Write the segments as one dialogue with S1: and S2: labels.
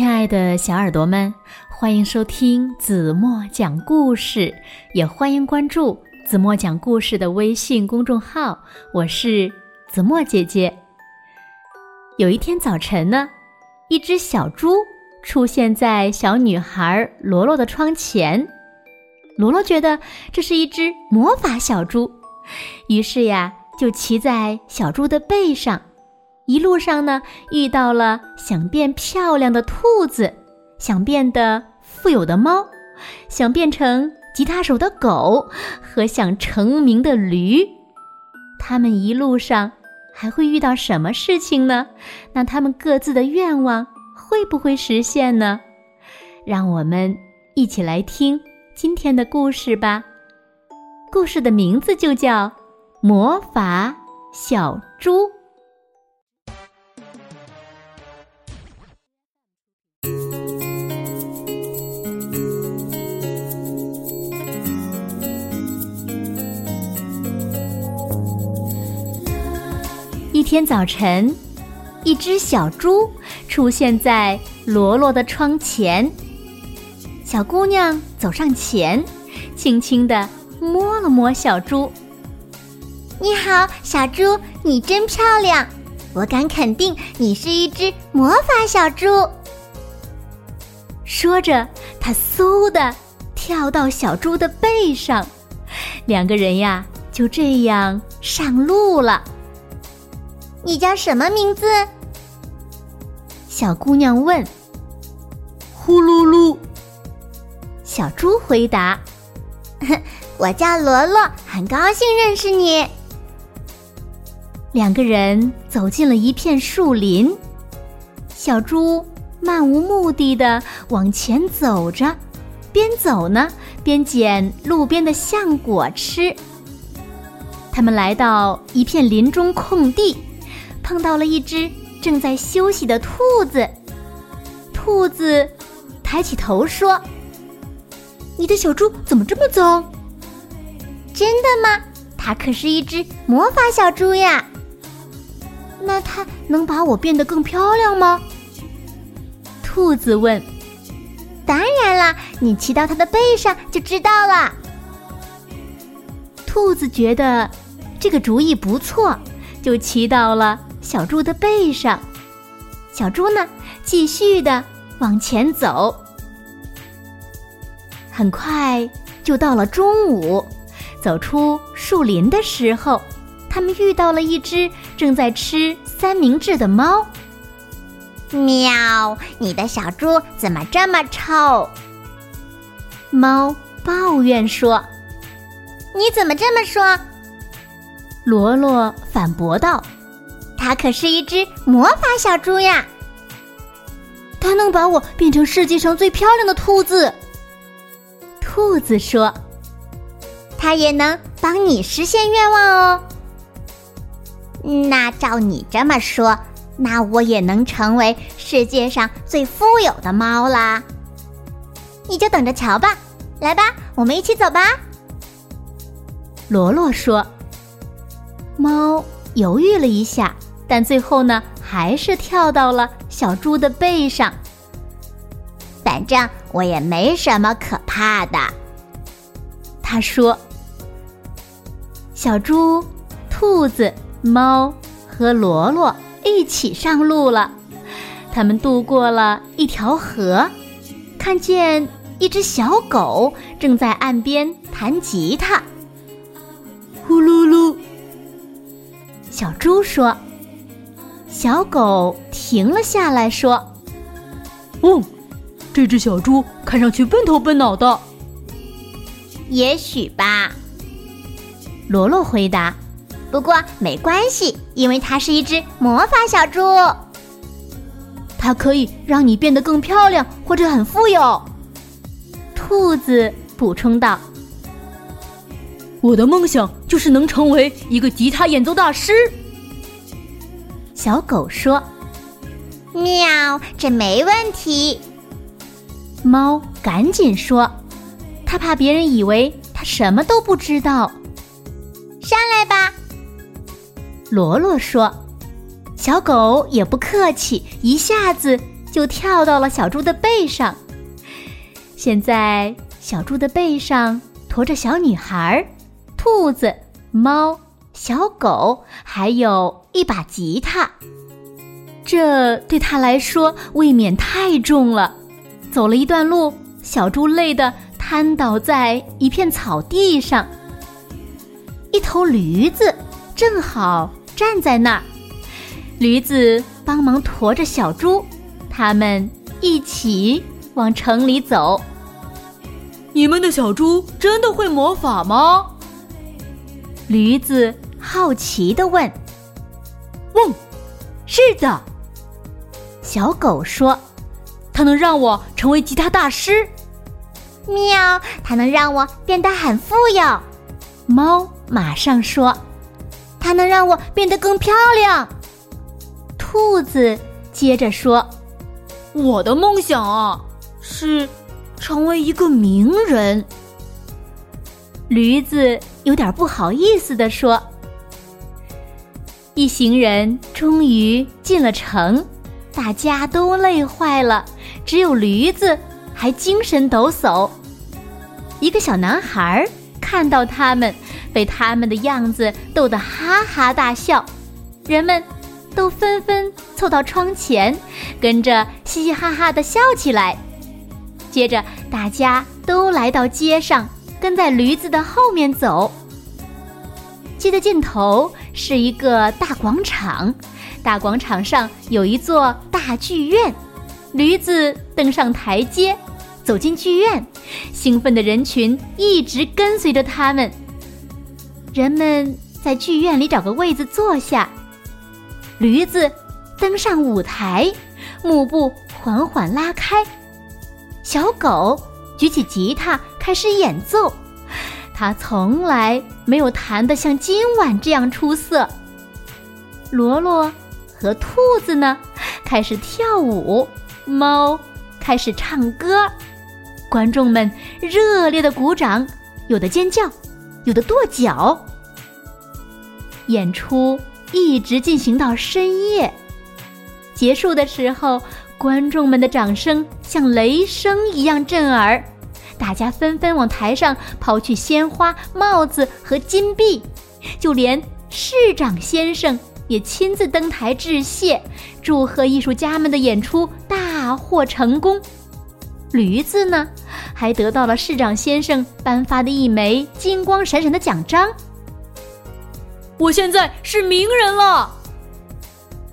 S1: 亲爱的小耳朵们，欢迎收听子墨讲故事，也欢迎关注子墨讲故事的微信公众号。我是子墨姐姐。有一天早晨呢，一只小猪出现在小女孩罗罗的窗前。罗罗觉得这是一只魔法小猪，于是呀，就骑在小猪的背上。一路上呢，遇到了想变漂亮的兔子，想变得富有的猫，想变成吉他手的狗和想成名的驴。他们一路上还会遇到什么事情呢？那他们各自的愿望会不会实现呢？让我们一起来听今天的故事吧。故事的名字就叫《魔法小猪》。天早晨，一只小猪出现在罗罗的窗前。小姑娘走上前，轻轻地摸了摸小猪。
S2: “你好，小猪，你真漂亮！我敢肯定，你是一只魔法小猪。”
S1: 说着，她嗖的跳到小猪的背上，两个人呀就这样上路了。
S2: 你叫什么名字？
S1: 小姑娘问。
S3: 呼噜噜，
S1: 小猪回答：“
S2: 我叫罗罗，很高兴认识你。”
S1: 两个人走进了一片树林，小猪漫无目的的往前走着，边走呢边捡路边的橡果吃。他们来到一片林中空地。碰到了一只正在休息的兔子，兔子抬起头说：“
S3: 你的小猪怎么这么脏？”“
S2: 真的吗？它可是一只魔法小猪呀。”“
S3: 那它能把我变得更漂亮吗？”
S1: 兔子问。
S2: “当然啦，你骑到它的背上就知道了。”
S1: 兔子觉得这个主意不错，就骑到了。小猪的背上，小猪呢，继续的往前走。很快就到了中午，走出树林的时候，他们遇到了一只正在吃三明治的猫。
S2: 喵！你的小猪怎么这么臭？
S1: 猫抱怨说：“
S2: 你怎么这么说？”
S1: 罗罗反驳道。
S2: 它可是一只魔法小猪呀！
S3: 它能把我变成世界上最漂亮的兔子。
S1: 兔子说：“
S2: 它也能帮你实现愿望哦。”那照你这么说，那我也能成为世界上最富有的猫啦！你就等着瞧吧！来吧，我们一起走吧。
S1: 罗罗说：“猫犹豫了一下。”但最后呢，还是跳到了小猪的背上。
S2: 反正我也没什么可怕的，
S1: 他说。小猪、兔子、猫和罗罗一起上路了。他们渡过了一条河，看见一只小狗正在岸边弹吉他。
S3: 呼噜噜，
S1: 小猪说。小狗停了下来，说：“
S3: 哦，这只小猪看上去笨头笨脑的。”“
S2: 也许吧。”
S1: 罗罗回答。
S2: “不过没关系，因为它是一只魔法小猪，
S3: 它可以让你变得更漂亮或者很富有。”
S1: 兔子补充道：“
S3: 我的梦想就是能成为一个吉他演奏大师。”
S1: 小狗说：“
S2: 喵，这没问题。”
S1: 猫赶紧说：“它怕别人以为它什么都不知道。”
S2: 上来吧，
S1: 罗罗说。小狗也不客气，一下子就跳到了小猪的背上。现在，小猪的背上驮着小女孩、兔子、猫、小狗，还有一把吉他。这对他来说未免太重了。走了一段路，小猪累得瘫倒在一片草地上。一头驴子正好站在那儿，驴子帮忙驮着小猪，他们一起往城里走。
S3: 你们的小猪真的会魔法吗？
S1: 驴子好奇的问。
S3: 嗡，是的。
S1: 小狗说：“
S3: 它能让我成为吉他大师。”
S2: 喵，它能让我变得很富有。
S1: 猫马上说：“
S2: 它能让我变得更漂亮。”
S1: 兔子接着说：“
S3: 我的梦想啊，是成为一个名人。”
S1: 驴子有点不好意思地说。一行人终于进了城。大家都累坏了，只有驴子还精神抖擞。一个小男孩看到他们，被他们的样子逗得哈哈大笑。人们都纷纷凑到窗前，跟着嘻嘻哈哈的笑起来。接着，大家都来到街上，跟在驴子的后面走。街的尽头是一个大广场。大广场上有一座大剧院，驴子登上台阶，走进剧院，兴奋的人群一直跟随着他们。人们在剧院里找个位子坐下，驴子登上舞台，幕布缓缓拉开，小狗举起吉他开始演奏，他从来没有弹得像今晚这样出色。罗罗。和兔子呢，开始跳舞；猫开始唱歌，观众们热烈的鼓掌，有的尖叫，有的跺脚。演出一直进行到深夜，结束的时候，观众们的掌声像雷声一样震耳，大家纷纷往台上抛去鲜花、帽子和金币，就连市长先生。也亲自登台致谢，祝贺艺术家们的演出大获成功。驴子呢，还得到了市长先生颁发的一枚金光闪闪的奖章。
S3: 我现在是名人了！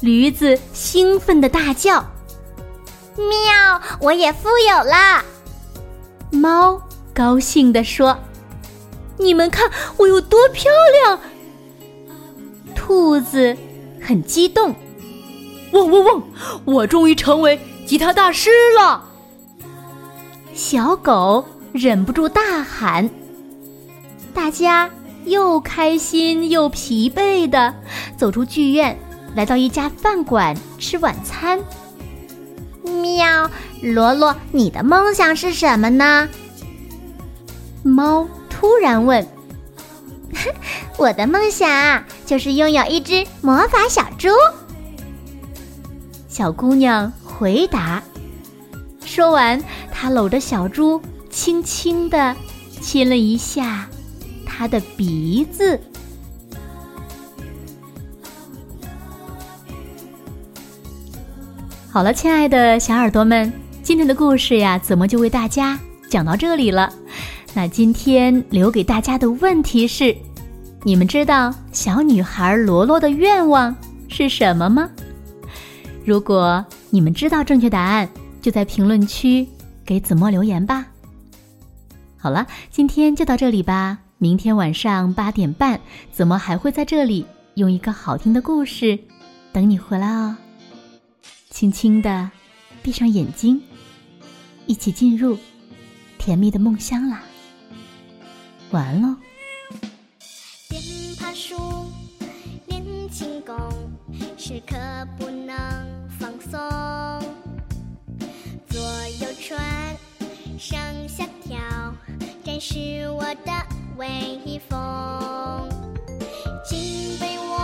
S1: 驴子兴奋的大叫：“
S2: 喵！我也富有了！”
S1: 猫高兴地说：“
S3: 你们看我有多漂亮！”
S1: 兔子很激动，
S3: 汪汪汪！我终于成为吉他大师了。
S1: 小狗忍不住大喊。大家又开心又疲惫的走出剧院，来到一家饭馆吃晚餐。
S2: 喵，罗罗，你的梦想是什么呢？
S1: 猫突然问。
S2: 我的梦想啊就是拥有一只魔法小猪。
S1: 小姑娘回答。说完，她搂着小猪，轻轻地亲了一下它的鼻子。好了，亲爱的小耳朵们，今天的故事呀，怎么就为大家讲到这里了？那今天留给大家的问题是。你们知道小女孩罗罗的愿望是什么吗？如果你们知道正确答案，就在评论区给子墨留言吧。好了，今天就到这里吧。明天晚上八点半，子墨还会在这里用一个好听的故事等你回来哦。轻轻的闭上眼睛，一起进入甜蜜的梦乡啦。晚安喽。时刻不能放松，左右穿，上下跳，展示我的威风。紧被窝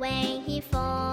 S2: 微风。